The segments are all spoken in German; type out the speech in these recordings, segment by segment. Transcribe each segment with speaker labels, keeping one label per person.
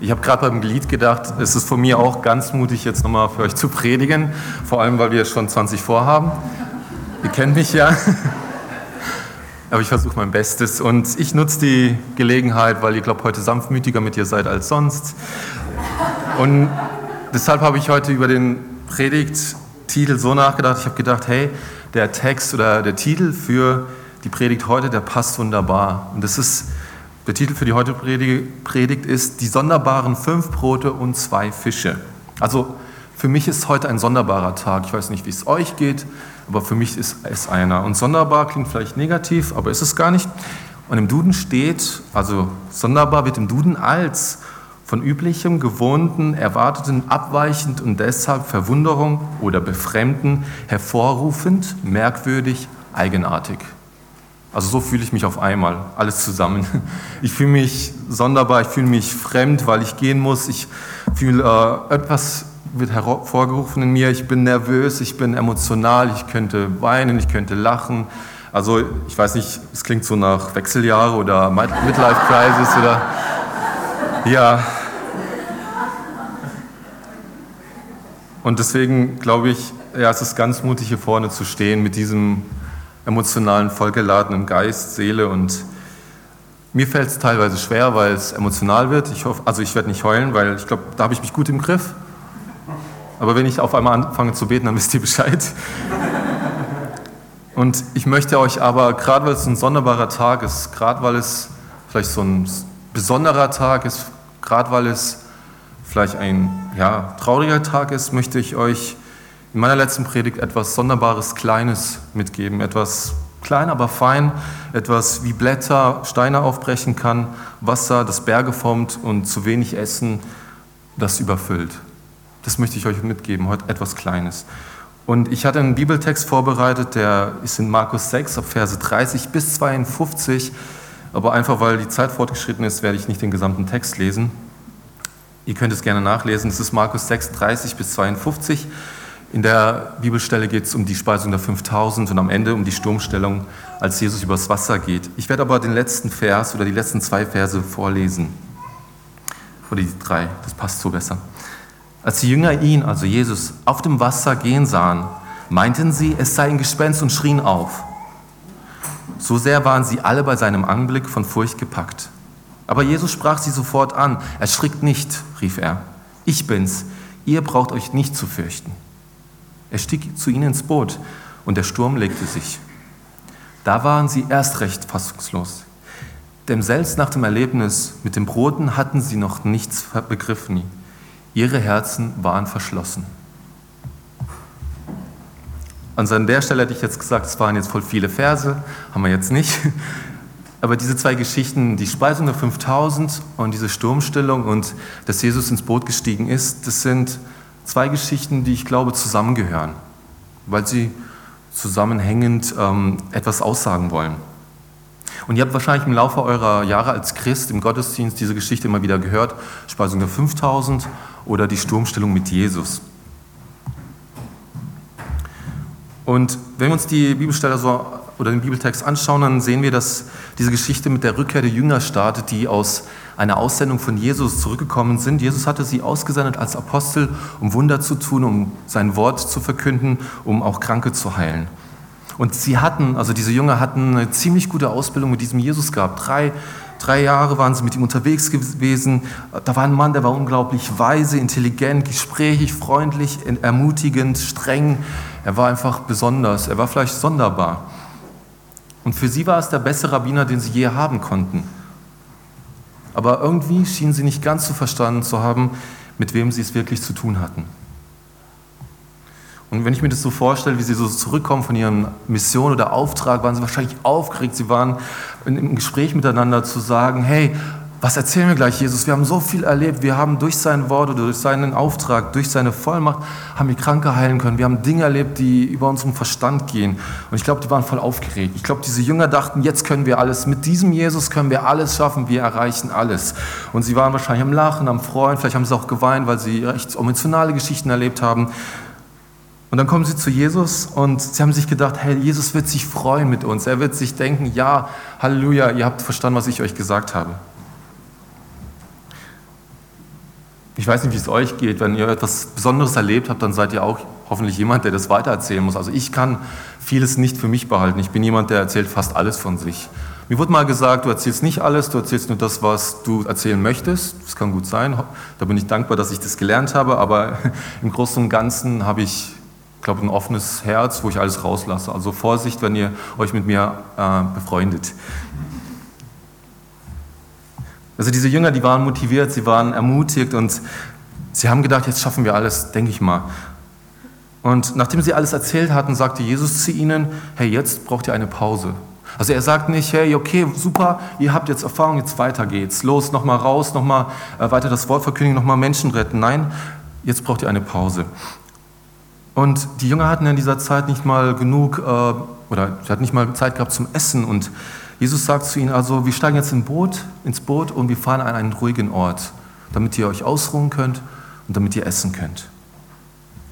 Speaker 1: Ich habe gerade beim Lied gedacht, es ist von mir auch ganz mutig, jetzt nochmal für euch zu predigen, vor allem, weil wir schon 20 vorhaben. Ihr kennt mich ja. Aber ich versuche mein Bestes und ich nutze die Gelegenheit, weil ihr, glaube heute sanftmütiger mit ihr seid als sonst. Und deshalb habe ich heute über den Predigttitel so nachgedacht. Ich habe gedacht, hey, der Text oder der Titel für die Predigt heute, der passt wunderbar. Und das ist der Titel für die heutige Predigt ist Die sonderbaren fünf Brote und zwei Fische. Also für mich ist heute ein sonderbarer Tag. Ich weiß nicht, wie es euch geht, aber für mich ist es einer. Und sonderbar klingt vielleicht negativ, aber ist es gar nicht. Und im Duden steht, also sonderbar wird im Duden als von üblichem, gewohnten, erwarteten, abweichend und deshalb Verwunderung oder Befremden hervorrufend, merkwürdig, eigenartig. Also so fühle ich mich auf einmal, alles zusammen. Ich fühle mich sonderbar, ich fühle mich fremd, weil ich gehen muss. Ich fühle, äh, etwas wird hervorgerufen in mir. Ich bin nervös, ich bin emotional, ich könnte weinen, ich könnte lachen. Also ich weiß nicht, es klingt so nach Wechseljahre oder Midlife Crisis oder ja. Und deswegen glaube ich, ja, es ist ganz mutig hier vorne zu stehen mit diesem emotionalen, vollgeladenen Geist, Seele und mir fällt es teilweise schwer, weil es emotional wird. Ich hoffe, also ich werde nicht heulen, weil ich glaube, da habe ich mich gut im Griff. Aber wenn ich auf einmal anfange zu beten, dann wisst ihr Bescheid. Und ich möchte euch aber, gerade weil es ein sonderbarer Tag ist, gerade weil es vielleicht so ein besonderer Tag ist, gerade weil es vielleicht ein ja, trauriger Tag ist, möchte ich euch in meiner letzten Predigt etwas Sonderbares, Kleines mitgeben. Etwas klein, aber fein. Etwas wie Blätter Steine aufbrechen kann, Wasser das Berge formt und zu wenig Essen das überfüllt. Das möchte ich euch mitgeben, heute etwas Kleines. Und ich hatte einen Bibeltext vorbereitet, der ist in Markus 6, ab Verse 30 bis 52. Aber einfach weil die Zeit fortgeschritten ist, werde ich nicht den gesamten Text lesen. Ihr könnt es gerne nachlesen. Es ist Markus 6, 30 bis 52. In der Bibelstelle geht es um die Speisung der 5000 und am Ende um die Sturmstellung, als Jesus übers Wasser geht. Ich werde aber den letzten Vers oder die letzten zwei Verse vorlesen. Oder die drei, das passt so besser. Als die Jünger ihn, also Jesus, auf dem Wasser gehen sahen, meinten sie, es sei ein Gespenst und schrien auf. So sehr waren sie alle bei seinem Anblick von Furcht gepackt. Aber Jesus sprach sie sofort an. Erschrickt nicht, rief er. Ich bin's. Ihr braucht euch nicht zu fürchten. Er stieg zu ihnen ins Boot und der Sturm legte sich. Da waren sie erst recht fassungslos. Denn selbst nach dem Erlebnis mit den Broten hatten sie noch nichts begriffen. Ihre Herzen waren verschlossen. Also an der Stelle hätte ich jetzt gesagt, es waren jetzt voll viele Verse, haben wir jetzt nicht. Aber diese zwei Geschichten, die Speisung der 5000 und diese Sturmstellung und dass Jesus ins Boot gestiegen ist, das sind zwei Geschichten, die ich glaube zusammengehören, weil sie zusammenhängend ähm, etwas aussagen wollen. Und ihr habt wahrscheinlich im Laufe eurer Jahre als Christ im Gottesdienst diese Geschichte immer wieder gehört, Speisung der 5000 oder die Sturmstellung mit Jesus. Und wenn wir uns die Bibelstelle so oder den Bibeltext anschauen, dann sehen wir, dass diese Geschichte mit der Rückkehr der Jünger startet, die aus einer Aussendung von Jesus zurückgekommen sind. Jesus hatte sie ausgesendet als Apostel, um Wunder zu tun, um sein Wort zu verkünden, um auch Kranke zu heilen. Und sie hatten, also diese Jünger hatten eine ziemlich gute Ausbildung mit diesem Jesus gehabt. Drei, drei Jahre waren sie mit ihm unterwegs gewesen. Da war ein Mann, der war unglaublich weise, intelligent, gesprächig, freundlich, ermutigend, streng. Er war einfach besonders. Er war vielleicht sonderbar. Und für sie war es der beste Rabbiner, den sie je haben konnten aber irgendwie schienen sie nicht ganz zu verstanden zu haben, mit wem sie es wirklich zu tun hatten. Und wenn ich mir das so vorstelle, wie sie so zurückkommen von ihren Mission oder Auftrag, waren sie wahrscheinlich aufgeregt. Sie waren im Gespräch miteinander zu sagen, hey, was erzählen wir gleich, Jesus? Wir haben so viel erlebt. Wir haben durch sein Wort oder durch seinen Auftrag, durch seine Vollmacht, haben wir Kranke heilen können. Wir haben Dinge erlebt, die über unseren Verstand gehen. Und ich glaube, die waren voll aufgeregt. Ich glaube, diese Jünger dachten, jetzt können wir alles. Mit diesem Jesus können wir alles schaffen. Wir erreichen alles. Und sie waren wahrscheinlich am Lachen, am Freuen. Vielleicht haben sie auch geweint, weil sie recht emotionale Geschichten erlebt haben. Und dann kommen sie zu Jesus und sie haben sich gedacht, hey, Jesus wird sich freuen mit uns. Er wird sich denken, ja, Halleluja, ihr habt verstanden, was ich euch gesagt habe. Ich weiß nicht, wie es euch geht. Wenn ihr etwas Besonderes erlebt habt, dann seid ihr auch hoffentlich jemand, der das weitererzählen muss. Also ich kann vieles nicht für mich behalten. Ich bin jemand, der erzählt fast alles von sich. Mir wurde mal gesagt, du erzählst nicht alles, du erzählst nur das, was du erzählen möchtest. Das kann gut sein. Da bin ich dankbar, dass ich das gelernt habe. Aber im Großen und Ganzen habe ich, glaube ein offenes Herz, wo ich alles rauslasse. Also Vorsicht, wenn ihr euch mit mir äh, befreundet. Also diese Jünger, die waren motiviert, sie waren ermutigt und sie haben gedacht, jetzt schaffen wir alles, denke ich mal. Und nachdem sie alles erzählt hatten, sagte Jesus zu ihnen, hey, jetzt braucht ihr eine Pause. Also er sagt nicht, hey, okay, super, ihr habt jetzt Erfahrung, jetzt weiter geht's. Los, nochmal raus, nochmal äh, weiter das Wort verkündigen, nochmal Menschen retten. Nein, jetzt braucht ihr eine Pause. Und die Jünger hatten in dieser Zeit nicht mal genug, äh, oder sie hatten nicht mal Zeit gehabt zum Essen. Und Jesus sagt zu ihnen also, wir steigen jetzt in Boot, ins Boot und wir fahren an einen ruhigen Ort, damit ihr euch ausruhen könnt und damit ihr essen könnt.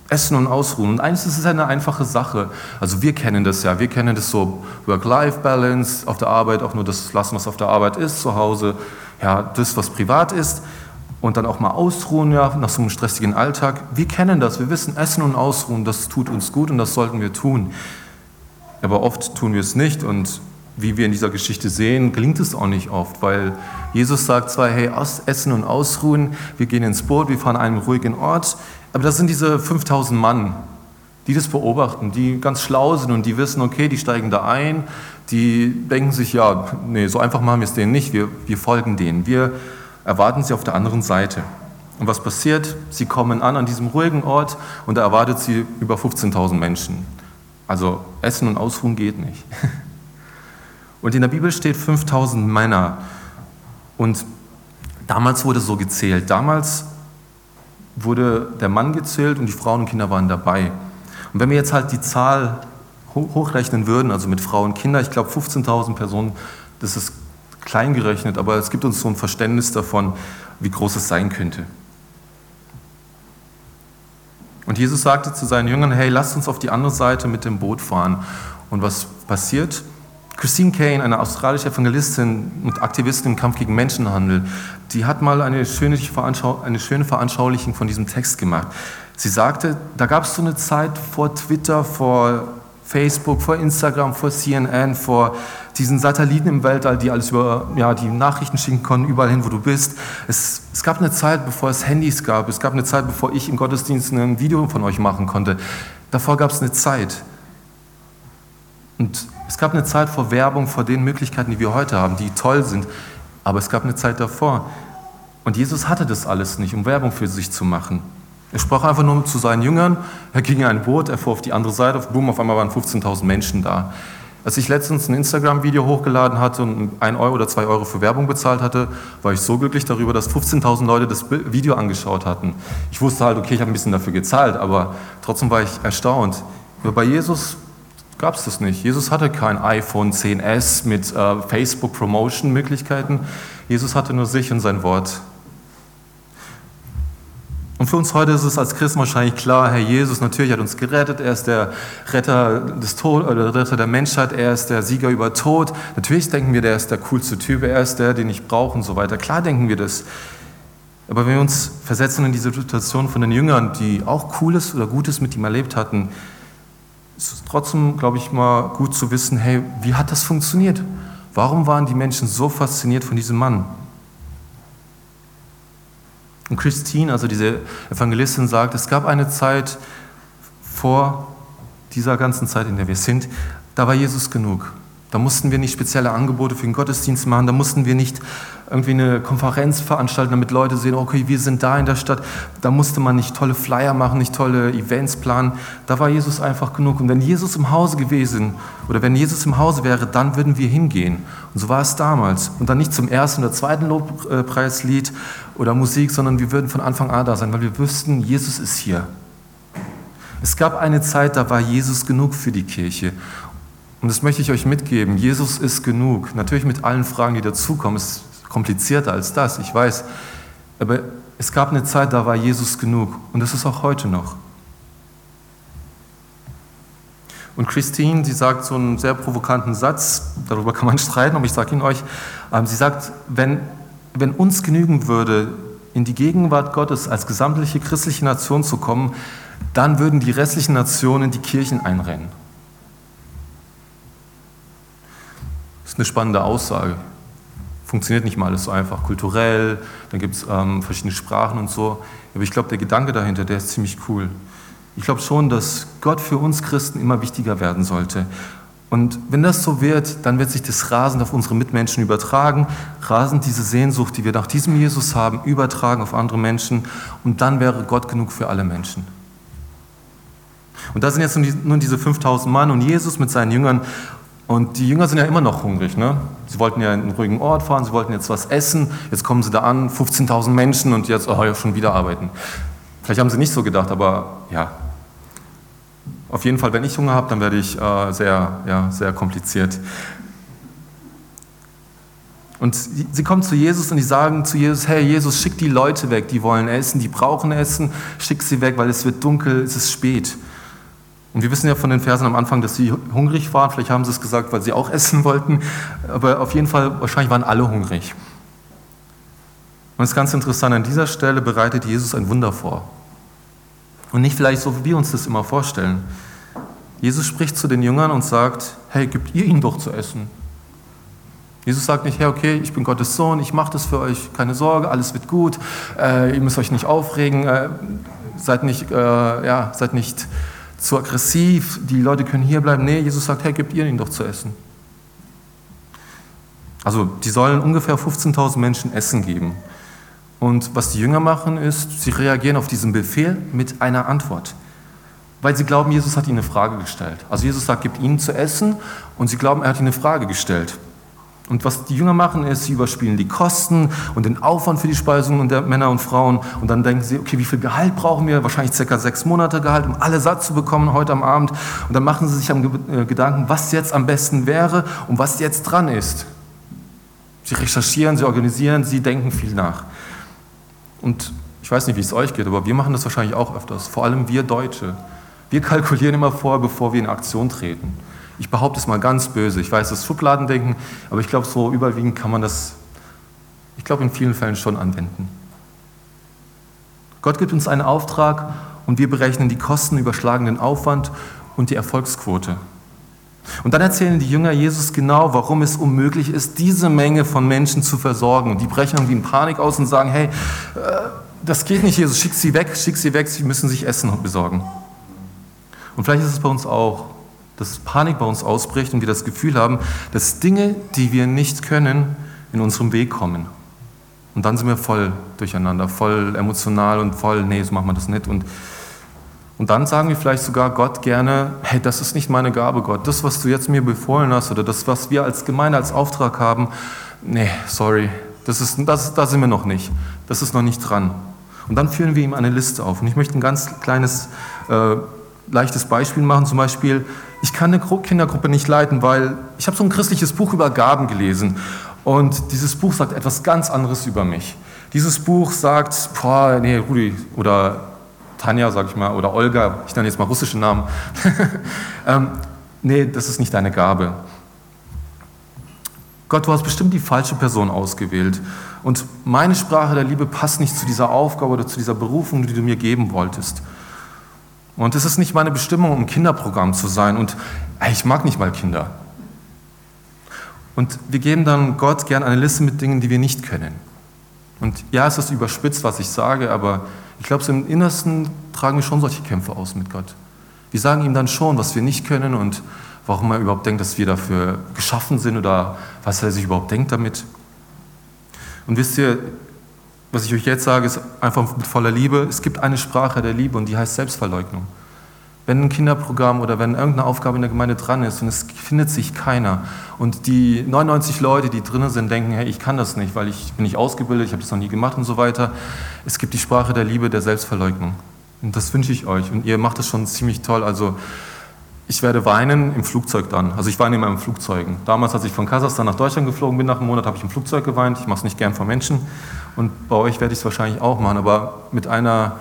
Speaker 1: Essen und Ausruhen. Und eigentlich ist eine einfache Sache. Also wir kennen das ja. Wir kennen das so Work-Life-Balance auf der Arbeit, auch nur das lassen, was auf der Arbeit ist, zu Hause, ja, das, was privat ist. Und dann auch mal ausruhen, ja, nach so einem stressigen Alltag. Wir kennen das. Wir wissen, Essen und Ausruhen, das tut uns gut und das sollten wir tun. Aber oft tun wir es nicht und wie wir in dieser Geschichte sehen, gelingt es auch nicht oft, weil Jesus sagt zwar, hey, essen und ausruhen, wir gehen ins Boot, wir fahren an einen ruhigen Ort, aber das sind diese 5000 Mann, die das beobachten, die ganz schlau sind und die wissen, okay, die steigen da ein, die denken sich, ja, nee, so einfach machen wir es denen nicht, wir, wir folgen denen, wir erwarten sie auf der anderen Seite. Und was passiert? Sie kommen an an diesem ruhigen Ort und da erwartet sie über 15.000 Menschen. Also Essen und Ausruhen geht nicht. Und in der Bibel steht 5000 Männer. Und damals wurde so gezählt. Damals wurde der Mann gezählt und die Frauen und Kinder waren dabei. Und wenn wir jetzt halt die Zahl hochrechnen würden, also mit Frauen und Kindern, ich glaube 15.000 Personen, das ist klein gerechnet, aber es gibt uns so ein Verständnis davon, wie groß es sein könnte. Und Jesus sagte zu seinen Jüngern, hey, lasst uns auf die andere Seite mit dem Boot fahren. Und was passiert? Christine Kane, eine australische Evangelistin und Aktivistin im Kampf gegen Menschenhandel, die hat mal eine schöne, eine schöne Veranschaulichung von diesem Text gemacht. Sie sagte, da gab es so eine Zeit vor Twitter, vor Facebook, vor Instagram, vor CNN, vor diesen Satelliten im Weltall, die alles über ja, die Nachrichten schicken konnten, überall hin, wo du bist. Es, es gab eine Zeit, bevor es Handys gab. Es gab eine Zeit, bevor ich im Gottesdienst ein Video von euch machen konnte. Davor gab es eine Zeit. Und es gab eine Zeit vor Werbung, vor den Möglichkeiten, die wir heute haben, die toll sind, aber es gab eine Zeit davor. Und Jesus hatte das alles nicht, um Werbung für sich zu machen. Er sprach einfach nur zu seinen Jüngern, er ging in ein Boot, er fuhr auf die andere Seite, boom, auf einmal waren 15.000 Menschen da. Als ich letztens ein Instagram-Video hochgeladen hatte und ein Euro oder zwei Euro für Werbung bezahlt hatte, war ich so glücklich darüber, dass 15.000 Leute das Video angeschaut hatten. Ich wusste halt, okay, ich habe ein bisschen dafür gezahlt, aber trotzdem war ich erstaunt. Bei Jesus gab es das nicht. Jesus hatte kein iPhone 10s mit äh, Facebook-Promotion-Möglichkeiten. Jesus hatte nur sich und sein Wort. Und für uns heute ist es als Christen wahrscheinlich klar, Herr Jesus natürlich hat uns gerettet, er ist der Retter, des Tod, oder der Retter der Menschheit, er ist der Sieger über Tod. Natürlich denken wir, der ist der coolste Typ, er ist der, den ich brauche und so weiter. Klar denken wir das. Aber wenn wir uns versetzen in diese Situation von den Jüngern, die auch Cooles oder Gutes mit ihm erlebt hatten, es ist trotzdem, glaube ich, mal gut zu wissen, hey, wie hat das funktioniert? Warum waren die Menschen so fasziniert von diesem Mann? Und Christine, also diese Evangelistin, sagt, es gab eine Zeit vor dieser ganzen Zeit, in der wir sind, da war Jesus genug. Da mussten wir nicht spezielle Angebote für den Gottesdienst machen, da mussten wir nicht irgendwie eine Konferenz veranstalten, damit Leute sehen, okay, wir sind da in der Stadt. Da musste man nicht tolle Flyer machen, nicht tolle Events planen. Da war Jesus einfach genug. Und wenn Jesus im Hause gewesen oder wenn Jesus im Hause wäre, dann würden wir hingehen. Und so war es damals. Und dann nicht zum ersten oder zweiten Lobpreislied oder Musik, sondern wir würden von Anfang an da sein, weil wir wüssten, Jesus ist hier. Es gab eine Zeit, da war Jesus genug für die Kirche. Und das möchte ich euch mitgeben. Jesus ist genug. Natürlich mit allen Fragen, die dazukommen. Es komplizierter als das, ich weiß. Aber es gab eine Zeit, da war Jesus genug. Und das ist auch heute noch. Und Christine, sie sagt so einen sehr provokanten Satz, darüber kann man streiten, aber ich sage ihn euch. Ähm, sie sagt, wenn, wenn uns genügen würde, in die Gegenwart Gottes als gesamtliche christliche Nation zu kommen, dann würden die restlichen Nationen die Kirchen einrennen. Ist eine spannende Aussage. Funktioniert nicht mal alles so einfach. Kulturell, dann gibt es ähm, verschiedene Sprachen und so. Aber ich glaube, der Gedanke dahinter, der ist ziemlich cool. Ich glaube schon, dass Gott für uns Christen immer wichtiger werden sollte. Und wenn das so wird, dann wird sich das rasend auf unsere Mitmenschen übertragen, rasend diese Sehnsucht, die wir nach diesem Jesus haben, übertragen auf andere Menschen und dann wäre Gott genug für alle Menschen. Und da sind jetzt nun diese 5000 Mann und Jesus mit seinen Jüngern und die Jünger sind ja immer noch hungrig. Ne? Sie wollten ja in einen ruhigen Ort fahren, sie wollten jetzt was essen, jetzt kommen sie da an, 15.000 Menschen und jetzt, oh ja, schon wieder arbeiten. Vielleicht haben sie nicht so gedacht, aber ja, auf jeden Fall, wenn ich Hunger habe, dann werde ich äh, sehr, ja, sehr kompliziert. Und sie, kommen zu Jesus und die sagen zu Jesus, hey Jesus, schick die Leute weg, die wollen essen, die brauchen Essen, schick sie weg, weil es wird dunkel, es ist spät. Und wir wissen ja von den Versen am Anfang, dass sie hungrig waren, vielleicht haben sie es gesagt, weil sie auch essen wollten, aber auf jeden Fall, wahrscheinlich waren alle hungrig. Und es ist ganz interessant, an dieser Stelle bereitet Jesus ein Wunder vor. Und nicht vielleicht so, wie wir uns das immer vorstellen. Jesus spricht zu den Jüngern und sagt, hey, gebt ihr ihnen doch zu essen. Jesus sagt nicht, hey, okay, ich bin Gottes Sohn, ich mache das für euch, keine Sorge, alles wird gut, äh, ihr müsst euch nicht aufregen, äh, seid, nicht, äh, ja, seid nicht zu aggressiv, die Leute können hier bleiben. Nee, Jesus sagt, hey, gebt ihr ihnen doch zu essen. Also, die sollen ungefähr 15.000 Menschen Essen geben. Und was die Jünger machen, ist, sie reagieren auf diesen Befehl mit einer Antwort. Weil sie glauben, Jesus hat ihnen eine Frage gestellt. Also Jesus sagt, gebt ihnen zu essen und sie glauben, er hat ihnen eine Frage gestellt. Und was die Jünger machen, ist, sie überspielen die Kosten und den Aufwand für die Speisung der Männer und Frauen. Und dann denken sie, okay, wie viel Gehalt brauchen wir? Wahrscheinlich circa sechs Monate Gehalt, um alle satt zu bekommen heute am Abend. Und dann machen sie sich am äh, Gedanken, was jetzt am besten wäre und was jetzt dran ist. Sie recherchieren, sie organisieren, sie denken viel nach. Und ich weiß nicht, wie es euch geht, aber wir machen das wahrscheinlich auch öfters. Vor allem wir Deutsche. Wir kalkulieren immer vor, bevor wir in Aktion treten. Ich behaupte es mal ganz böse. Ich weiß, das ist Schubladendenken, aber ich glaube, so überwiegend kann man das, ich glaube, in vielen Fällen schon anwenden. Gott gibt uns einen Auftrag und wir berechnen die Kosten, überschlagen den Aufwand und die Erfolgsquote. Und dann erzählen die Jünger Jesus genau, warum es unmöglich ist, diese Menge von Menschen zu versorgen. Und die brechen irgendwie in Panik aus und sagen, hey, äh, das geht nicht, Jesus, schick sie weg, schick sie weg, sie müssen sich Essen besorgen. Und vielleicht ist es bei uns auch, dass Panik bei uns ausbricht und wir das Gefühl haben, dass Dinge, die wir nicht können, in unserem Weg kommen. Und dann sind wir voll durcheinander, voll emotional und voll, nee, so machen wir das nicht. Und und dann sagen wir vielleicht sogar Gott gerne, hey, das ist nicht meine Gabe, Gott. Das, was du jetzt mir befohlen hast oder das, was wir als Gemeinde als Auftrag haben, nee, sorry, das ist, das, da sind wir noch nicht. Das ist noch nicht dran. Und dann führen wir ihm eine Liste auf. Und ich möchte ein ganz kleines, äh, leichtes Beispiel machen. Zum Beispiel, ich kann eine Kindergruppe nicht leiten, weil ich habe so ein christliches Buch über Gaben gelesen. Und dieses Buch sagt etwas ganz anderes über mich. Dieses Buch sagt, boah, nee, Rudi, oder Tanja, sag ich mal, oder Olga, ich nenne jetzt mal russische Namen. ähm, nee, das ist nicht deine Gabe. Gott, du hast bestimmt die falsche Person ausgewählt. Und meine Sprache der Liebe passt nicht zu dieser Aufgabe oder zu dieser Berufung, die du mir geben wolltest. Und es ist nicht meine Bestimmung, um Kinderprogramm zu sein. Und ich mag nicht mal Kinder. Und wir geben dann Gott gern eine Liste mit Dingen, die wir nicht können. Und ja, es ist überspitzt, was ich sage, aber ich glaube, so im Innersten tragen wir schon solche Kämpfe aus mit Gott. Wir sagen ihm dann schon, was wir nicht können und warum er überhaupt denkt, dass wir dafür geschaffen sind oder was er sich überhaupt denkt damit. Und wisst ihr, was ich euch jetzt sage, ist einfach mit voller Liebe. Es gibt eine Sprache der Liebe und die heißt Selbstverleugnung. Wenn ein Kinderprogramm oder wenn irgendeine Aufgabe in der Gemeinde dran ist und es findet sich keiner und die 99 Leute, die drinnen sind, denken, hey, ich kann das nicht, weil ich bin nicht ausgebildet, ich habe das noch nie gemacht und so weiter. Es gibt die Sprache der Liebe, der Selbstverleugnung. Und das wünsche ich euch. Und ihr macht das schon ziemlich toll. Also ich werde weinen im Flugzeug dann. Also ich weine in meinem Flugzeugen. Damals, als ich von Kasachstan nach Deutschland geflogen bin, nach einem Monat habe ich im Flugzeug geweint. Ich mache es nicht gern vor Menschen. Und bei euch werde ich es wahrscheinlich auch machen, aber mit einer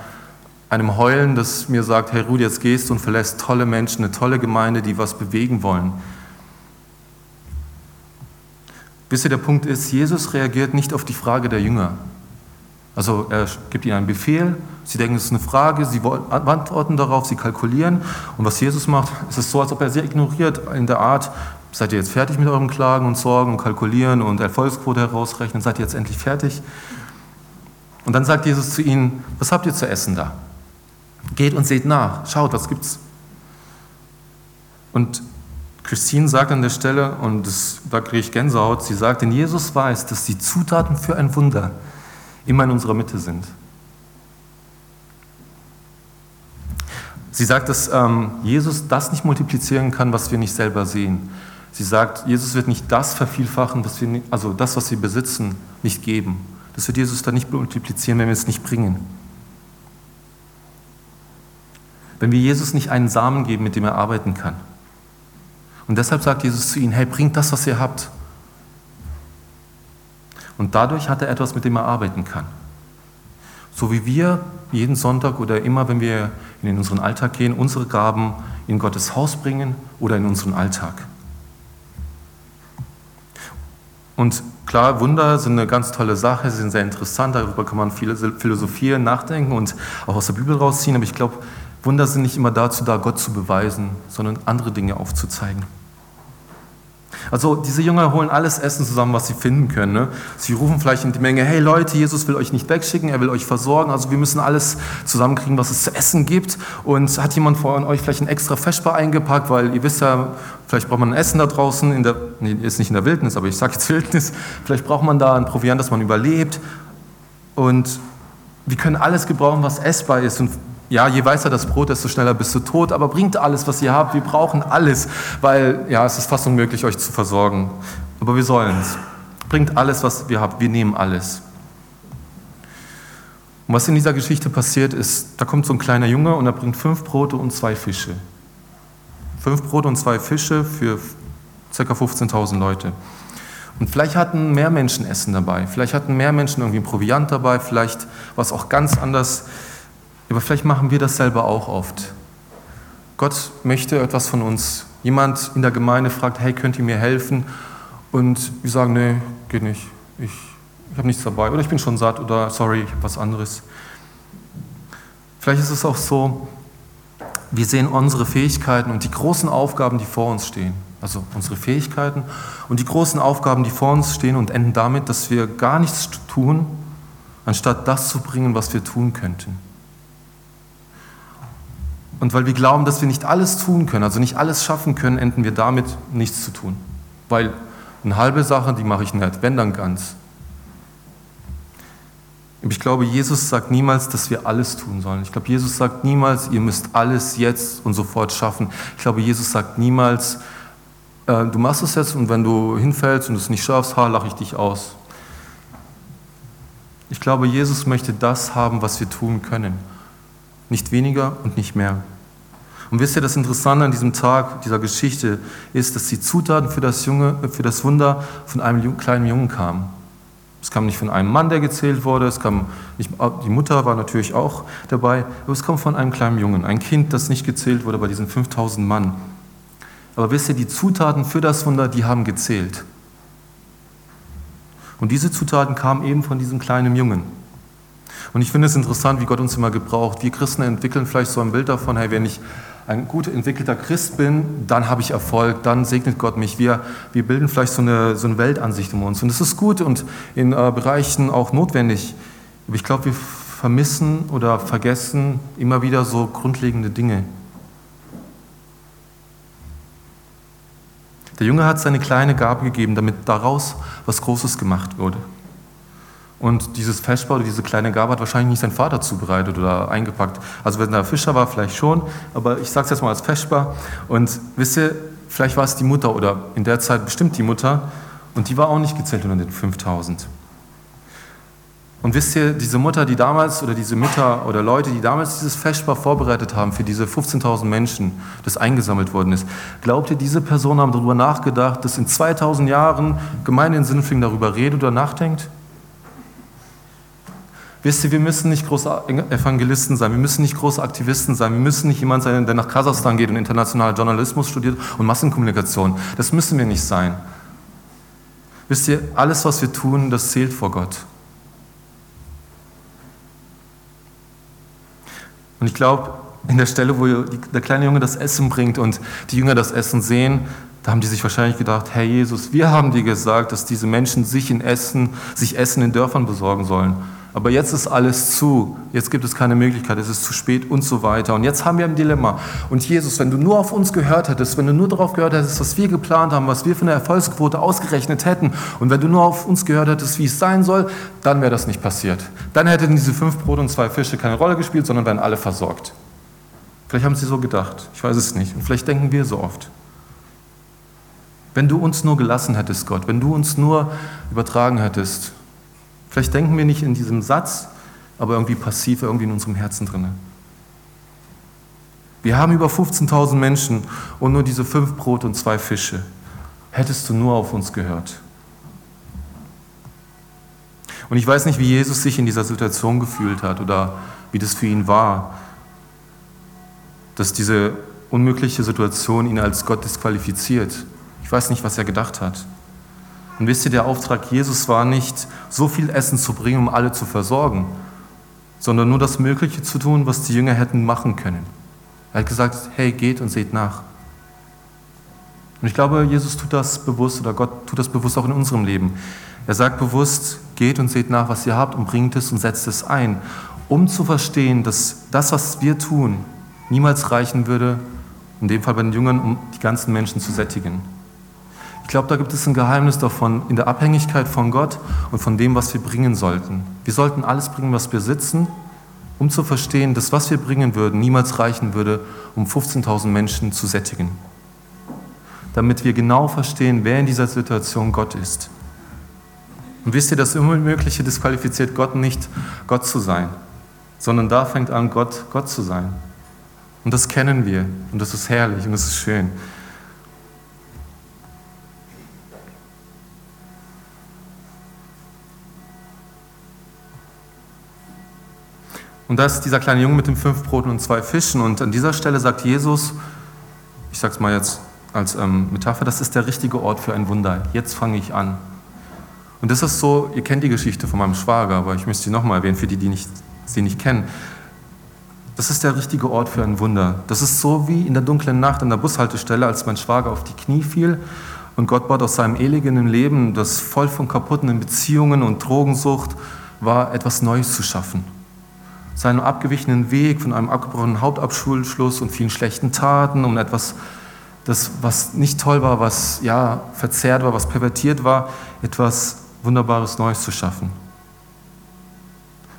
Speaker 1: einem Heulen, das mir sagt, hey Rudi, jetzt gehst du und verlässt tolle Menschen, eine tolle Gemeinde, die was bewegen wollen. Wisst ihr, der Punkt ist, Jesus reagiert nicht auf die Frage der Jünger. Also er gibt ihnen einen Befehl, sie denken, es ist eine Frage, sie antworten darauf, sie kalkulieren. Und was Jesus macht, ist es so, als ob er sie ignoriert in der Art, seid ihr jetzt fertig mit euren Klagen und Sorgen und Kalkulieren und Erfolgsquote herausrechnen, seid ihr jetzt endlich fertig? Und dann sagt Jesus zu ihnen, was habt ihr zu essen da? Geht und seht nach, schaut, was gibt's? Und Christine sagt an der Stelle, und das, da kriege ich Gänsehaut, sie sagt, denn Jesus weiß, dass die Zutaten für ein Wunder immer in unserer Mitte sind. Sie sagt, dass ähm, Jesus das nicht multiplizieren kann, was wir nicht selber sehen. Sie sagt, Jesus wird nicht das vervielfachen, was wir, also das, was wir besitzen, nicht geben. Das wird Jesus dann nicht multiplizieren, wenn wir es nicht bringen. Wenn wir Jesus nicht einen Samen geben, mit dem er arbeiten kann. Und deshalb sagt Jesus zu ihnen, hey, bringt das, was ihr habt. Und dadurch hat er etwas, mit dem er arbeiten kann. So wie wir jeden Sonntag oder immer, wenn wir in unseren Alltag gehen, unsere Gaben in Gottes Haus bringen oder in unseren Alltag. Und klar, Wunder sind eine ganz tolle Sache, sie sind sehr interessant, darüber kann man viel philosophieren, nachdenken und auch aus der Bibel rausziehen, aber ich glaube, Wunder sind nicht immer dazu da, Gott zu beweisen, sondern andere Dinge aufzuzeigen. Also diese Jünger holen alles Essen zusammen, was sie finden können. Ne? Sie rufen vielleicht in die Menge, hey Leute, Jesus will euch nicht wegschicken, er will euch versorgen. Also wir müssen alles zusammenkriegen, was es zu essen gibt. Und hat jemand von euch vielleicht ein extra Feschbar eingepackt, weil ihr wisst ja, vielleicht braucht man ein Essen da draußen, in der, nee, ist nicht in der Wildnis, aber ich sage jetzt Wildnis. Vielleicht braucht man da ein Proviant, dass man überlebt. Und wir können alles gebrauchen, was essbar ist. Und ja, je weißer das Brot, desto schneller bist du tot, aber bringt alles, was ihr habt. Wir brauchen alles, weil ja, es ist fast unmöglich, euch zu versorgen. Aber wir sollen es. Bringt alles, was wir habt. Wir nehmen alles. Und was in dieser Geschichte passiert ist, da kommt so ein kleiner Junge und er bringt fünf Brote und zwei Fische. Fünf Brote und zwei Fische für ca. 15.000 Leute. Und vielleicht hatten mehr Menschen Essen dabei, vielleicht hatten mehr Menschen irgendwie Proviant dabei, vielleicht war es auch ganz anders. Aber vielleicht machen wir das selber auch oft. Gott möchte etwas von uns. Jemand in der Gemeinde fragt, hey, könnt ihr mir helfen? Und wir sagen, nee, geht nicht. Ich, ich habe nichts dabei. Oder ich bin schon satt. Oder sorry, ich habe was anderes. Vielleicht ist es auch so, wir sehen unsere Fähigkeiten und die großen Aufgaben, die vor uns stehen. Also unsere Fähigkeiten und die großen Aufgaben, die vor uns stehen und enden damit, dass wir gar nichts tun, anstatt das zu bringen, was wir tun könnten. Und weil wir glauben, dass wir nicht alles tun können, also nicht alles schaffen können, enden wir damit, nichts zu tun. Weil eine halbe Sache, die mache ich nicht, wenn dann ganz. Ich glaube, Jesus sagt niemals, dass wir alles tun sollen. Ich glaube, Jesus sagt niemals, ihr müsst alles jetzt und sofort schaffen. Ich glaube, Jesus sagt niemals, äh, du machst es jetzt und wenn du hinfällst und es nicht schaffst, ha, lache ich dich aus. Ich glaube, Jesus möchte das haben, was wir tun können. Nicht weniger und nicht mehr. Und wisst ihr, das Interessante an diesem Tag, dieser Geschichte, ist, dass die Zutaten für das, Junge, für das Wunder von einem kleinen Jungen kamen. Es kam nicht von einem Mann, der gezählt wurde, es kam nicht, die Mutter war natürlich auch dabei, aber es kam von einem kleinen Jungen, ein Kind, das nicht gezählt wurde bei diesen 5000 Mann. Aber wisst ihr, die Zutaten für das Wunder, die haben gezählt. Und diese Zutaten kamen eben von diesem kleinen Jungen. Und ich finde es interessant, wie Gott uns immer gebraucht. Wir Christen entwickeln vielleicht so ein Bild davon, hey, wenn ich ein gut entwickelter Christ bin, dann habe ich Erfolg, dann segnet Gott mich. Wir, wir bilden vielleicht so eine, so eine Weltansicht um uns. Und das ist gut und in äh, Bereichen auch notwendig. Aber ich glaube, wir vermissen oder vergessen immer wieder so grundlegende Dinge. Der Junge hat seine kleine Gabe gegeben, damit daraus was Großes gemacht wurde. Und dieses Feschbar oder diese kleine Gabe hat wahrscheinlich nicht sein Vater zubereitet oder eingepackt. Also wenn er Fischer war, vielleicht schon, aber ich sage es jetzt mal als Feschbar. Und wisst ihr, vielleicht war es die Mutter oder in der Zeit bestimmt die Mutter und die war auch nicht gezählt unter den 5000. Und wisst ihr, diese Mutter, die damals, oder diese Mütter oder Leute, die damals dieses Feschbar vorbereitet haben für diese 15.000 Menschen, das eingesammelt worden ist, glaubt ihr, diese Personen haben darüber nachgedacht, dass in 2000 Jahren Gemeinde in Sinnfling darüber redet oder nachdenkt? Wisst ihr, wir müssen nicht große Evangelisten sein, wir müssen nicht große Aktivisten sein, wir müssen nicht jemand sein, der nach Kasachstan geht und internationaler Journalismus studiert und Massenkommunikation. Das müssen wir nicht sein. Wisst ihr, alles, was wir tun, das zählt vor Gott. Und ich glaube, in der Stelle, wo der kleine Junge das Essen bringt und die Jünger das Essen sehen, da haben die sich wahrscheinlich gedacht, Herr Jesus, wir haben dir gesagt, dass diese Menschen sich, in Essen, sich Essen in Dörfern besorgen sollen. Aber jetzt ist alles zu, jetzt gibt es keine Möglichkeit, es ist zu spät und so weiter. Und jetzt haben wir ein Dilemma. Und Jesus, wenn du nur auf uns gehört hättest, wenn du nur darauf gehört hättest, was wir geplant haben, was wir für eine Erfolgsquote ausgerechnet hätten, und wenn du nur auf uns gehört hättest, wie es sein soll, dann wäre das nicht passiert. Dann hätten diese fünf Brote und zwei Fische keine Rolle gespielt, sondern wären alle versorgt. Vielleicht haben sie so gedacht, ich weiß es nicht. Und vielleicht denken wir so oft. Wenn du uns nur gelassen hättest, Gott, wenn du uns nur übertragen hättest, Vielleicht denken wir nicht in diesem Satz, aber irgendwie passiv, irgendwie in unserem Herzen drin. Wir haben über 15.000 Menschen und nur diese fünf Brot und zwei Fische. Hättest du nur auf uns gehört. Und ich weiß nicht, wie Jesus sich in dieser Situation gefühlt hat oder wie das für ihn war, dass diese unmögliche Situation ihn als Gott disqualifiziert. Ich weiß nicht, was er gedacht hat. Und wisst ihr, der Auftrag Jesus war nicht, so viel Essen zu bringen, um alle zu versorgen, sondern nur das Mögliche zu tun, was die Jünger hätten machen können. Er hat gesagt, hey, geht und seht nach. Und ich glaube, Jesus tut das bewusst oder Gott tut das bewusst auch in unserem Leben. Er sagt bewusst, geht und seht nach, was ihr habt und bringt es und setzt es ein, um zu verstehen, dass das, was wir tun, niemals reichen würde, in dem Fall bei den Jüngern, um die ganzen Menschen zu sättigen. Ich glaube, da gibt es ein Geheimnis davon, in der Abhängigkeit von Gott und von dem, was wir bringen sollten. Wir sollten alles bringen, was wir sitzen, um zu verstehen, dass was wir bringen würden, niemals reichen würde, um 15.000 Menschen zu sättigen. Damit wir genau verstehen, wer in dieser Situation Gott ist. Und wisst ihr, das Unmögliche disqualifiziert Gott nicht, Gott zu sein, sondern da fängt an, Gott Gott zu sein. Und das kennen wir und das ist herrlich und das ist schön. Und da ist dieser kleine Junge mit den fünf Broten und zwei Fischen. Und an dieser Stelle sagt Jesus, ich sage es mal jetzt als ähm, Metapher, das ist der richtige Ort für ein Wunder. Jetzt fange ich an. Und das ist so, ihr kennt die Geschichte von meinem Schwager, aber ich müsste sie nochmal erwähnen, für die, die nicht, sie nicht kennen. Das ist der richtige Ort für ein Wunder. Das ist so wie in der dunklen Nacht an der Bushaltestelle, als mein Schwager auf die Knie fiel und Gott bat aus seinem elenden Leben, das voll von kaputten Beziehungen und Drogensucht war, etwas Neues zu schaffen seinem abgewichenen Weg von einem abgebrochenen Hauptabschulschluss und vielen schlechten Taten, um etwas, das, was nicht toll war, was ja verzerrt war, was pervertiert war, etwas Wunderbares Neues zu schaffen.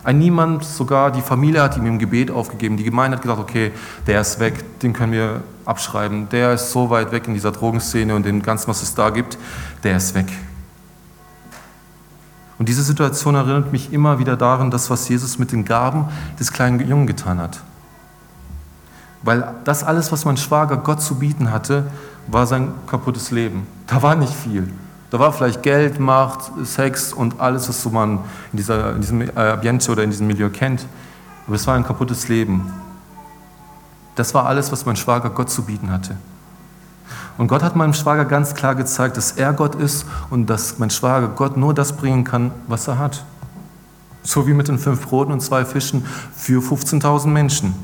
Speaker 1: Ein Niemand, sogar die Familie hat ihm im Gebet aufgegeben. Die Gemeinde hat gesagt, okay, der ist weg, den können wir abschreiben. Der ist so weit weg in dieser Drogenszene und dem Ganzen, was es da gibt, der ist weg. Und diese Situation erinnert mich immer wieder daran, das, was Jesus mit den Gaben des kleinen Jungen getan hat. Weil das alles, was mein Schwager Gott zu bieten hatte, war sein kaputtes Leben. Da war nicht viel. Da war vielleicht Geld, Macht, Sex und alles, was so man in, dieser, in diesem Ambiente oder in diesem Milieu kennt. Aber es war ein kaputtes Leben. Das war alles, was mein Schwager Gott zu bieten hatte. Und Gott hat meinem Schwager ganz klar gezeigt, dass er Gott ist und dass mein Schwager Gott nur das bringen kann, was er hat. So wie mit den fünf Broten und zwei Fischen für 15.000 Menschen.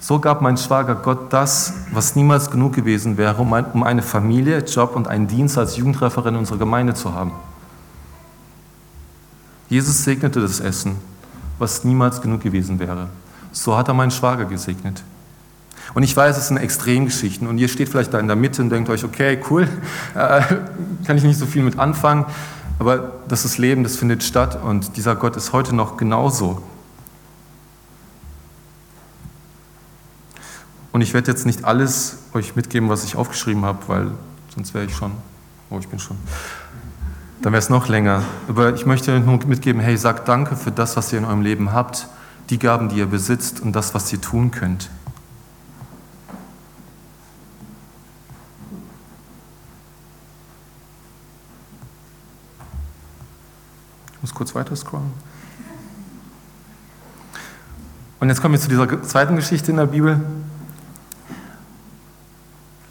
Speaker 1: So gab mein Schwager Gott das, was niemals genug gewesen wäre, um eine Familie, Job und einen Dienst als Jugendreferent unserer Gemeinde zu haben. Jesus segnete das Essen, was niemals genug gewesen wäre. So hat er meinen Schwager gesegnet. Und ich weiß, es sind Extremgeschichten und ihr steht vielleicht da in der Mitte und denkt euch, okay, cool, äh, kann ich nicht so viel mit anfangen, aber das ist Leben, das findet statt und dieser Gott ist heute noch genauso. Und ich werde jetzt nicht alles euch mitgeben, was ich aufgeschrieben habe, weil sonst wäre ich schon, oh, ich bin schon, dann wäre es noch länger. Aber ich möchte nur mitgeben, hey, sagt danke für das, was ihr in eurem Leben habt, die Gaben, die ihr besitzt und das, was ihr tun könnt. Muss kurz weiter scrollen. Und jetzt kommen wir zu dieser zweiten Geschichte in der Bibel.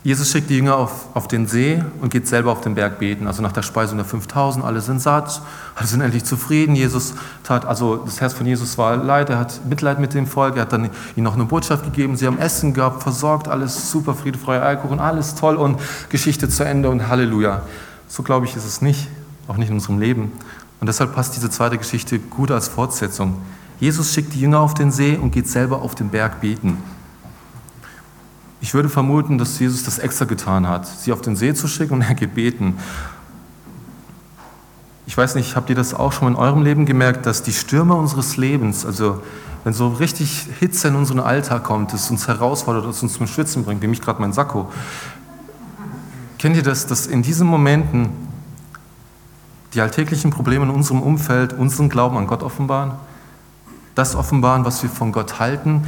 Speaker 1: Jesus schickt die Jünger auf, auf den See und geht selber auf den Berg beten. Also nach der Speisung der 5000, alle sind satt, alle sind endlich zufrieden. Jesus tat, also das Herz von Jesus war leid, er hat Mitleid mit dem Volk, er hat dann ihnen noch eine Botschaft gegeben, sie haben Essen gehabt, versorgt, alles super, Friede, Freude, Alkohol, alles toll und Geschichte zu Ende und Halleluja. So glaube ich ist es nicht, auch nicht in unserem Leben. Und deshalb passt diese zweite Geschichte gut als Fortsetzung. Jesus schickt die Jünger auf den See und geht selber auf den Berg beten. Ich würde vermuten, dass Jesus das extra getan hat, sie auf den See zu schicken und er geht beten. Ich weiß nicht, habt ihr das auch schon in eurem Leben gemerkt, dass die Stürme unseres Lebens, also wenn so richtig Hitze in unseren Alltag kommt, das uns herausfordert, das uns zum Schwitzen bringt, wie mich gerade mein Sakko, kennt ihr das, dass in diesen Momenten die alltäglichen Probleme in unserem Umfeld unseren Glauben an Gott offenbaren? Das offenbaren, was wir von Gott halten,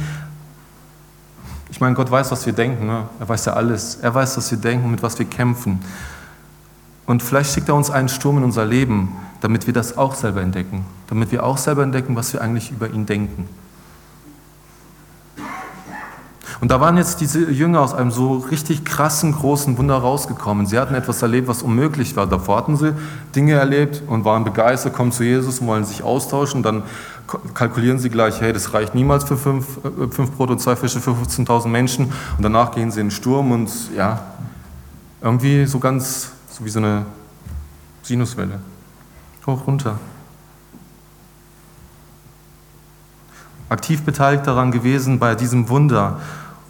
Speaker 1: ich meine, Gott weiß, was wir denken. Ne? Er weiß ja alles. Er weiß, was wir denken, mit was wir kämpfen. Und vielleicht schickt er uns einen Sturm in unser Leben, damit wir das auch selber entdecken. Damit wir auch selber entdecken, was wir eigentlich über ihn denken. Und da waren jetzt diese Jünger aus einem so richtig krassen, großen Wunder rausgekommen. Sie hatten etwas erlebt, was unmöglich war. Davor hatten sie Dinge erlebt und waren begeistert, kommen zu Jesus und wollen sich austauschen. Dann kalkulieren sie gleich, hey, das reicht niemals für fünf, äh, fünf Brot und zwei Fische für 15.000 Menschen. Und danach gehen sie in den Sturm und ja, irgendwie so ganz, so wie so eine Sinuswelle. Hoch, runter. Aktiv beteiligt daran gewesen bei diesem Wunder.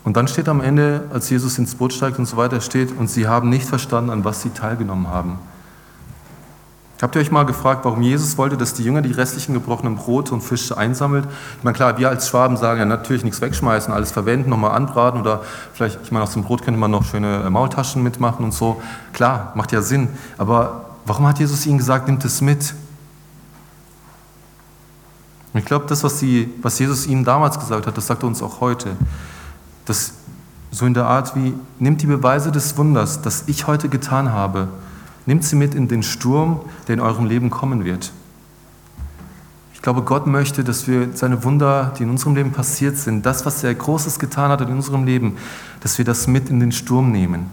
Speaker 1: Und dann steht am Ende, als Jesus ins Boot steigt und so weiter, steht, und sie haben nicht verstanden, an was sie teilgenommen haben. Habt ihr euch mal gefragt, warum Jesus wollte, dass die Jünger die restlichen gebrochenen Brote und Fische einsammelt? Ich meine, klar, wir als Schwaben sagen ja natürlich nichts wegschmeißen, alles verwenden, nochmal anbraten oder vielleicht, ich meine, aus dem Brot könnte man noch schöne äh, Maultaschen mitmachen und so. Klar, macht ja Sinn. Aber warum hat Jesus ihnen gesagt, nimmt es mit? Und ich glaube, das, was, sie, was Jesus ihnen damals gesagt hat, das sagt er uns auch heute. Das so in der Art wie, nimmt die Beweise des Wunders, das ich heute getan habe, nimmt sie mit in den Sturm, der in eurem Leben kommen wird. Ich glaube, Gott möchte, dass wir seine Wunder, die in unserem Leben passiert sind, das, was er Großes getan hat in unserem Leben, dass wir das mit in den Sturm nehmen.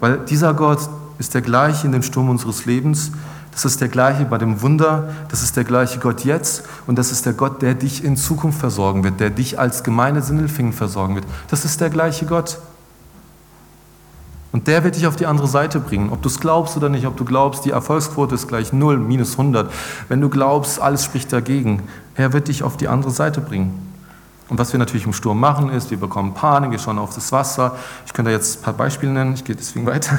Speaker 1: Weil dieser Gott ist der gleiche in dem Sturm unseres Lebens, das ist der gleiche bei dem Wunder, das ist der gleiche Gott jetzt und das ist der Gott, der dich in Zukunft versorgen wird, der dich als Gemeinde Sindelfingen versorgen wird. Das ist der gleiche Gott. Und der wird dich auf die andere Seite bringen. Ob du es glaubst oder nicht, ob du glaubst, die Erfolgsquote ist gleich 0, minus 100. Wenn du glaubst, alles spricht dagegen, er wird dich auf die andere Seite bringen. Und was wir natürlich im Sturm machen, ist, wir bekommen Panik, wir schauen auf das Wasser. Ich könnte jetzt ein paar Beispiele nennen, ich gehe deswegen weiter.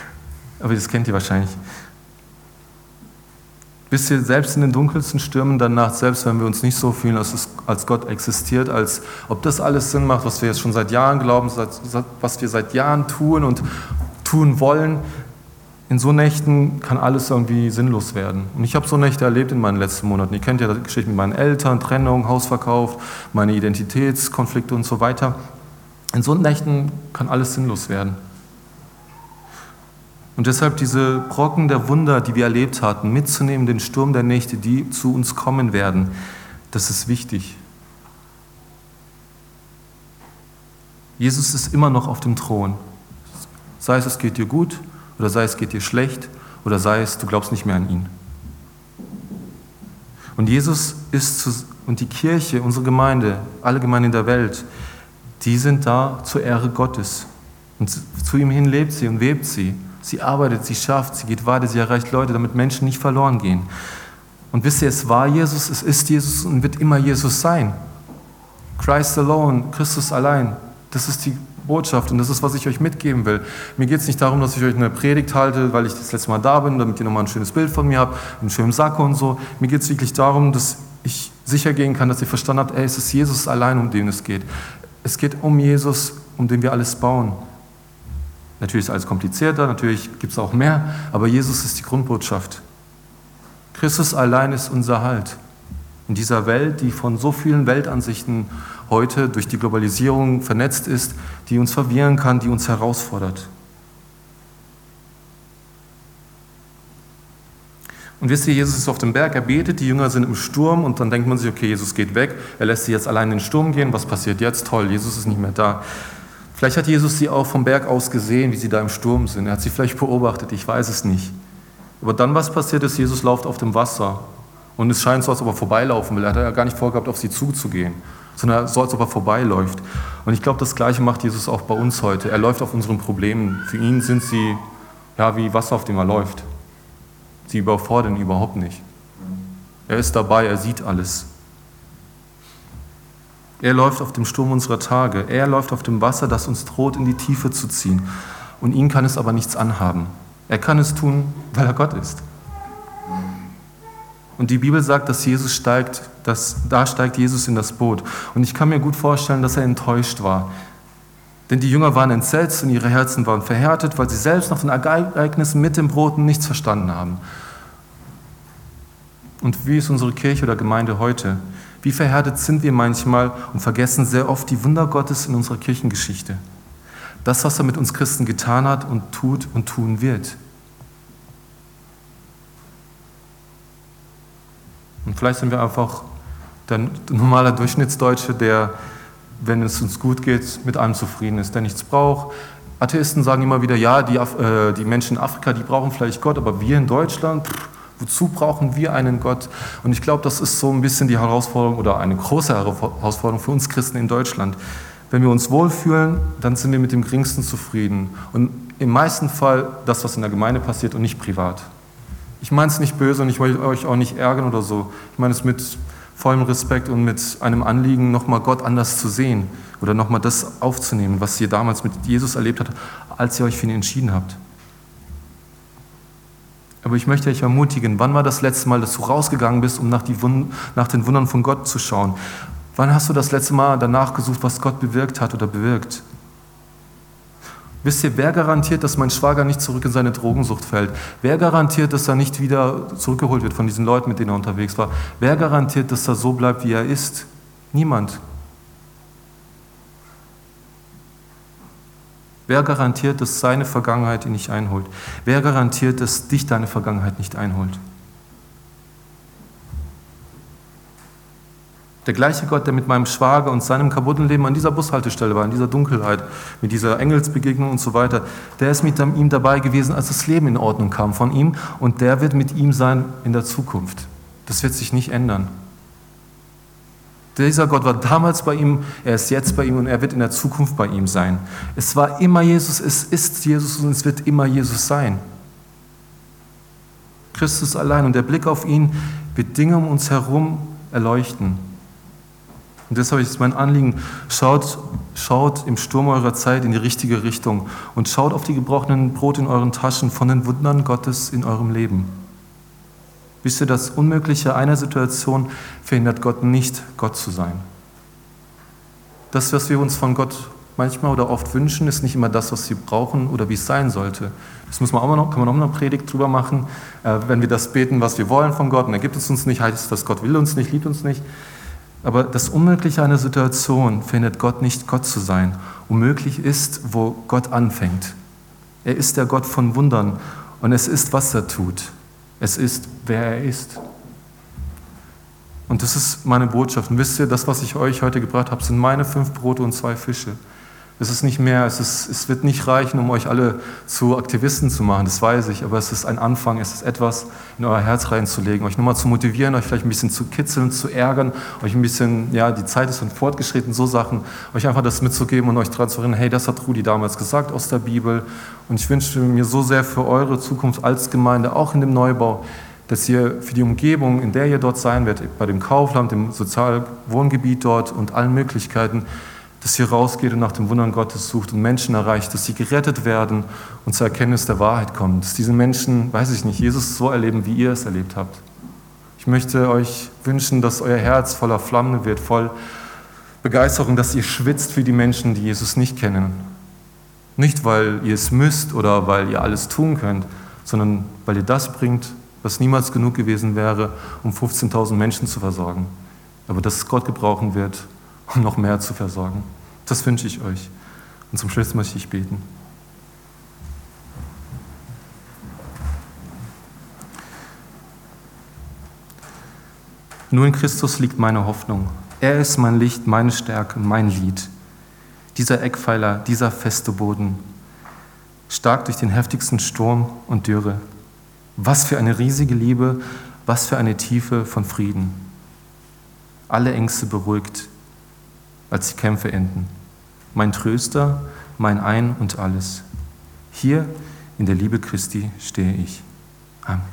Speaker 1: Aber das kennt ihr wahrscheinlich bis wir selbst in den dunkelsten Stürmen der Nacht, selbst wenn wir uns nicht so fühlen, als, es, als Gott existiert, als ob das alles Sinn macht, was wir jetzt schon seit Jahren glauben, was wir seit Jahren tun und tun wollen, in so Nächten kann alles irgendwie sinnlos werden. Und ich habe so Nächte erlebt in meinen letzten Monaten. Ihr kennt ja die Geschichte mit meinen Eltern, Trennung, Hausverkauf, meine Identitätskonflikte und so weiter. In so Nächten kann alles sinnlos werden. Und deshalb diese Brocken der Wunder, die wir erlebt hatten, mitzunehmen, den Sturm der Nächte, die zu uns kommen werden, das ist wichtig. Jesus ist immer noch auf dem Thron. Sei es, es geht dir gut oder sei es, geht dir schlecht oder sei es, du glaubst nicht mehr an ihn. Und Jesus ist zu, und die Kirche, unsere Gemeinde, alle Gemeinden der Welt, die sind da zur Ehre Gottes. Und zu ihm hin lebt sie und webt sie. Sie arbeitet, sie schafft, sie geht weiter, sie erreicht Leute, damit Menschen nicht verloren gehen. Und wisst ihr, es war Jesus, es ist Jesus und wird immer Jesus sein. Christ alone, Christus allein. Das ist die Botschaft und das ist, was ich euch mitgeben will. Mir geht es nicht darum, dass ich euch eine Predigt halte, weil ich das letzte Mal da bin, damit ihr nochmal ein schönes Bild von mir habt, einen schönen Sakko und so. Mir geht es wirklich darum, dass ich sicher gehen kann, dass ihr verstanden habt, ey, es ist Jesus allein, um den es geht. Es geht um Jesus, um den wir alles bauen. Natürlich ist alles komplizierter, natürlich gibt es auch mehr, aber Jesus ist die Grundbotschaft. Christus allein ist unser Halt. In dieser Welt, die von so vielen Weltansichten heute durch die Globalisierung vernetzt ist, die uns verwirren kann, die uns herausfordert. Und wisst ihr, Jesus ist auf dem Berg, er betet, die Jünger sind im Sturm und dann denkt man sich, okay, Jesus geht weg, er lässt sie jetzt allein in den Sturm gehen, was passiert jetzt? Toll, Jesus ist nicht mehr da. Vielleicht hat Jesus sie auch vom Berg aus gesehen, wie sie da im Sturm sind. Er hat sie vielleicht beobachtet, ich weiß es nicht. Aber dann, was passiert ist, Jesus läuft auf dem Wasser. Und es scheint so, als ob er vorbeilaufen will. Er hat ja gar nicht vorgehabt, auf sie zuzugehen, sondern so, als ob er vorbeiläuft. Und ich glaube, das Gleiche macht Jesus auch bei uns heute. Er läuft auf unseren Problemen. Für ihn sind sie ja, wie Wasser, auf dem er läuft. Sie überfordern ihn überhaupt nicht. Er ist dabei, er sieht alles. Er läuft auf dem Sturm unserer Tage. Er läuft auf dem Wasser, das uns droht, in die Tiefe zu ziehen. Und ihn kann es aber nichts anhaben. Er kann es tun, weil er Gott ist. Und die Bibel sagt, dass Jesus steigt, dass, da steigt Jesus in das Boot. Und ich kann mir gut vorstellen, dass er enttäuscht war. Denn die Jünger waren entsetzt und ihre Herzen waren verhärtet, weil sie selbst nach den Ereignissen mit dem Brot nichts verstanden haben. Und wie ist unsere Kirche oder Gemeinde heute? Wie verhärtet sind wir manchmal und vergessen sehr oft die Wunder Gottes in unserer Kirchengeschichte. Das, was er mit uns Christen getan hat und tut und tun wird. Und vielleicht sind wir einfach der normale Durchschnittsdeutsche, der, wenn es uns gut geht, mit allem zufrieden ist, der nichts braucht. Atheisten sagen immer wieder, ja, die, äh, die Menschen in Afrika, die brauchen vielleicht Gott, aber wir in Deutschland, pff, wozu brauchen wir einen Gott? Und ich glaube, das ist so ein bisschen die Herausforderung oder eine große Herausforderung für uns Christen in Deutschland. Wenn wir uns wohlfühlen, dann sind wir mit dem Geringsten zufrieden. Und im meisten Fall das, was in der Gemeinde passiert und nicht privat. Ich meine es nicht böse und ich will euch auch nicht ärgern oder so. Ich meine es mit vollem Respekt und mit einem Anliegen, nochmal Gott anders zu sehen oder nochmal das aufzunehmen, was ihr damals mit Jesus erlebt habt, als ihr euch für ihn entschieden habt. Aber ich möchte euch ermutigen, wann war das letzte Mal, dass du rausgegangen bist, um nach, nach, den Wundern von Gott zu schauen? Wann hast du das letzte Mal danach gesucht, was Gott bewirkt hat oder bewirkt? Wisst ihr, wer garantiert, dass mein Schwager nicht zurück in seine Drogensucht fällt? Wer garantiert, dass er nicht wieder zurückgeholt wird von diesen Leuten, mit denen er unterwegs war? Wer garantiert, dass er so bleibt, wie er ist? Niemand. Wer garantiert, dass seine Vergangenheit ihn nicht einholt? Wer garantiert, dass dich deine Vergangenheit nicht einholt? Der gleiche Gott, der mit meinem Schwager und seinem kaputten Leben an dieser Bushaltestelle war, in dieser Dunkelheit, mit dieser Engelsbegegnung und so weiter, der ist mit ihm dabei gewesen, als das Leben in Ordnung kam von ihm und der wird mit ihm sein in der Zukunft. Das wird sich nicht ändern. Dieser Gott war damals bei ihm, er ist jetzt bei ihm und er wird in der Zukunft bei ihm sein. Es war immer Jesus, es ist Jesus und es wird immer Jesus sein. Christus allein und der Blick auf ihn wird Dinge um uns herum erleuchten. Und deshalb ist mein Anliegen, schaut, schaut im Sturm eurer Zeit in die richtige Richtung und schaut auf die gebrochenen Brot in euren Taschen von den Wundern Gottes in eurem Leben. Wisst ihr, das Unmögliche einer Situation verhindert Gott nicht, Gott zu sein. Das, was wir uns von Gott manchmal oder oft wünschen, ist nicht immer das, was wir brauchen oder wie es sein sollte. Das muss man auch noch, kann man auch noch eine Predigt drüber machen. Äh, wenn wir das beten, was wir wollen von Gott, und er gibt es uns nicht, heißt es, dass Gott will uns nicht, liebt uns nicht. Aber das Unmögliche einer Situation verhindert Gott nicht, Gott zu sein. Unmöglich ist, wo Gott anfängt. Er ist der Gott von Wundern und es ist, was er tut. Es ist, wer er ist. Und das ist meine Botschaft. Und wisst ihr, das, was ich euch heute gebracht habe, sind meine fünf Brote und zwei Fische. Es ist nicht mehr, es, ist, es wird nicht reichen, um euch alle zu Aktivisten zu machen, das weiß ich, aber es ist ein Anfang, es ist etwas in euer Herz reinzulegen, euch nochmal zu motivieren, euch vielleicht ein bisschen zu kitzeln, zu ärgern, euch ein bisschen, ja, die Zeit ist schon fortgeschritten, so Sachen, euch einfach das mitzugeben und euch daran zu erinnern, hey, das hat Rudi damals gesagt aus der Bibel. Und ich wünsche mir so sehr für eure Zukunft als Gemeinde, auch in dem Neubau, dass ihr für die Umgebung, in der ihr dort sein werdet, bei dem Kaufland, dem Sozialwohngebiet dort und allen Möglichkeiten, dass ihr rausgeht und nach dem Wundern Gottes sucht und Menschen erreicht, dass sie gerettet werden und zur Erkenntnis der Wahrheit kommen. Dass diese Menschen, weiß ich nicht, Jesus so erleben, wie ihr es erlebt habt. Ich möchte euch wünschen, dass euer Herz voller Flammen wird, voll Begeisterung, dass ihr schwitzt für die Menschen, die Jesus nicht kennen. Nicht, weil ihr es müsst oder weil ihr alles tun könnt, sondern weil ihr das bringt, was niemals genug gewesen wäre, um 15.000 Menschen zu versorgen. Aber dass Gott gebrauchen wird, um noch mehr zu versorgen. Das wünsche ich euch. Und zum Schluss möchte ich beten. Nur in Christus liegt meine Hoffnung. Er ist mein Licht, meine Stärke, mein Lied. dieser Eckpfeiler, dieser feste Boden, stark durch den heftigsten Sturm und Dürre. Was für eine riesige Liebe, was für eine Tiefe von Frieden. Alle Ängste beruhigt, als die Kämpfe enden. Mein Tröster, mein Ein und alles. Hier in der Liebe Christi stehe ich. Amen.